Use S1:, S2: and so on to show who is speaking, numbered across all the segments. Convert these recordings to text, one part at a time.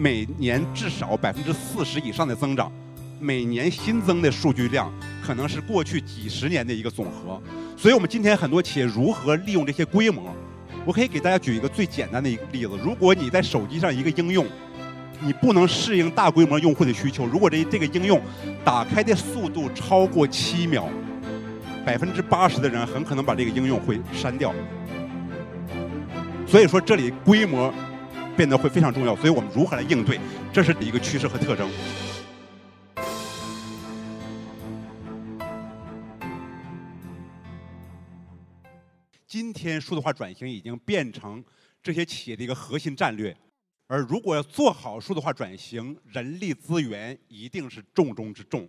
S1: 每年至少百分之四十以上的增长，每年新增的数据量可能是过去几十年的一个总和。所以，我们今天很多企业如何利用这些规模？我可以给大家举一个最简单的一个例子：如果你在手机上一个应用，你不能适应大规模用户的需求，如果这这个应用打开的速度超过七秒，百分之八十的人很可能把这个应用会删掉。所以说，这里规模变得会非常重要。所以我们如何来应对？这是一个趋势和特征。今天数字化转型已经变成这些企业的一个核心战略，而如果要做好数字化转型，人力资源一定是重中之重。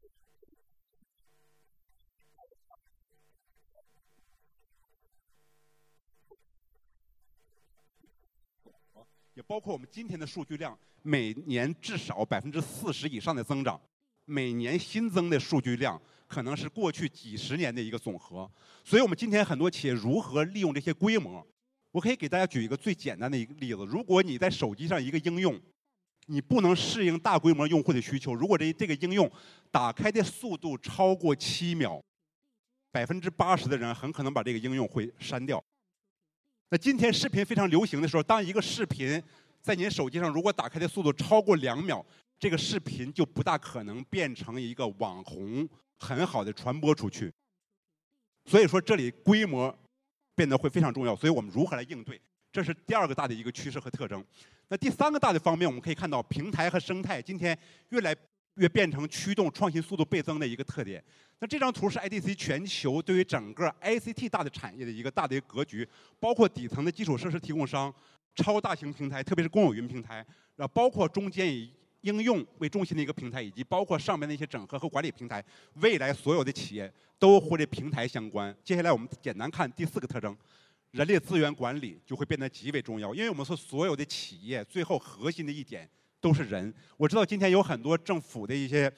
S1: 也包括我们今天的数据量，每年至少百分之四十以上的增长，每年新增的数据量可能是过去几十年的一个总和。所以我们今天很多企业如何利用这些规模？我可以给大家举一个最简单的一个例子：如果你在手机上一个应用，你不能适应大规模用户的需求，如果这这个应用打开的速度超过七秒，百分之八十的人很可能把这个应用会删掉。那今天视频非常流行的时候，当一个视频在您手机上如果打开的速度超过两秒，这个视频就不大可能变成一个网红，很好的传播出去。所以说，这里规模变得会非常重要。所以我们如何来应对？这是第二个大的一个趋势和特征。那第三个大的方面，我们可以看到平台和生态今天越来越变成驱动创新速度倍增的一个特点。那这张图是 IDC 全球对于整个 ICT 大的产业的一个大的格局，包括底层的基础设施提供商、超大型平台，特别是公有云平台，然后包括中间以应用为中心的一个平台，以及包括上面的一些整合和管理平台。未来所有的企业都和这平台相关。接下来我们简单看第四个特征，人力资源管理就会变得极为重要，因为我们说所有的企业最后核心的一点都是人。我知道今天有很多政府的一些。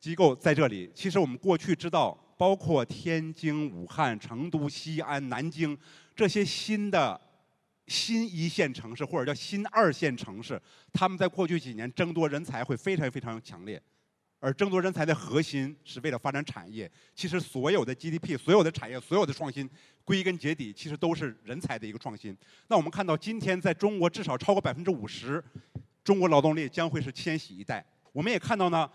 S1: 机构在这里。其实我们过去知道，包括天津、武汉、成都、西安、南京这些新的新一线城市，或者叫新二线城市，他们在过去几年争夺人才会非常非常强烈。而争夺人才的核心是为了发展产业。其实所有的 GDP、所有的产业、所有的创新，归根结底其实都是人才的一个创新。那我们看到，今天在中国至少超过百分之五十，中国劳动力将会是千禧一代。我们也看到呢。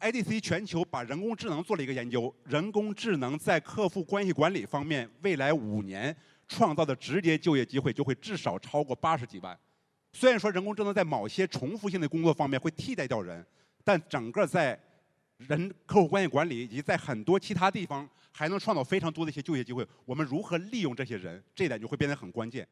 S1: IDC 全球把人工智能做了一个研究，人工智能在客户关系管理方面，未来五年创造的直接就业机会就会至少超过八十几万。虽然说人工智能在某些重复性的工作方面会替代掉人，但整个在人客户关系管理以及在很多其他地方还能创造非常多的一些就业机会。我们如何利用这些人，这一点就会变得很关键。